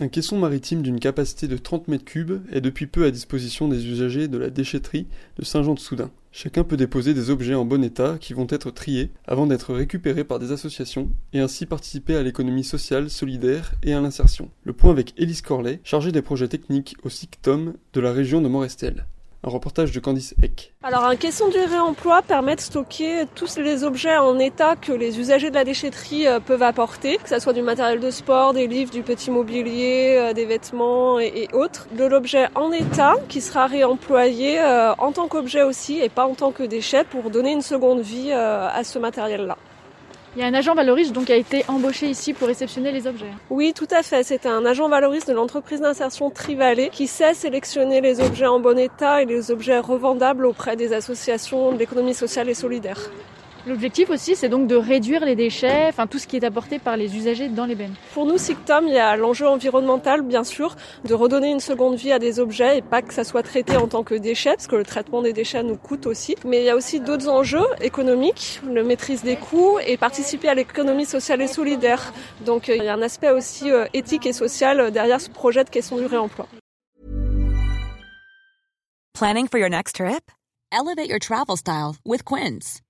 Un caisson maritime d'une capacité de 30 mètres cubes est depuis peu à disposition des usagers de la déchetterie de Saint-Jean-de-Soudain. Chacun peut déposer des objets en bon état qui vont être triés avant d'être récupérés par des associations et ainsi participer à l'économie sociale, solidaire et à l'insertion. Le point avec Élise Corlet, chargée des projets techniques au SICTOM de la région de Morestel. Un reportage de Candice Eck. Alors un caisson du réemploi permet de stocker tous les objets en état que les usagers de la déchetterie euh, peuvent apporter, que ce soit du matériel de sport, des livres, du petit mobilier, euh, des vêtements et, autres. De l'objet en état qui sera réemployé euh, en tant qu'objet aussi et pas en tant que déchet pour donner une seconde vie à ce matériel-là. Il y a un agent valoriste qui a été embauché ici pour réceptionner les objets. Oui, tout à fait. C'est un agent valoriste de l'entreprise d'insertion Trivalet qui sait sélectionner les objets en bon état et les objets revendables auprès des associations de l'économie sociale et solidaire. L'objectif aussi, c'est donc de réduire les déchets, enfin tout ce qui est apporté par les usagers dans les bennes. Pour nous, SICTOM, il y a l'enjeu environnemental, bien sûr, de redonner une seconde vie à des objets et pas que ça soit traité en tant que déchets, parce que le traitement des déchets nous coûte aussi. Mais il y a aussi d'autres enjeux économiques, le maîtrise des coûts et participer à l'économie sociale et solidaire. Donc il y a un aspect aussi euh, éthique et social derrière ce projet de question du réemploi. Planning for your next trip? Elevate your travel style with Quince.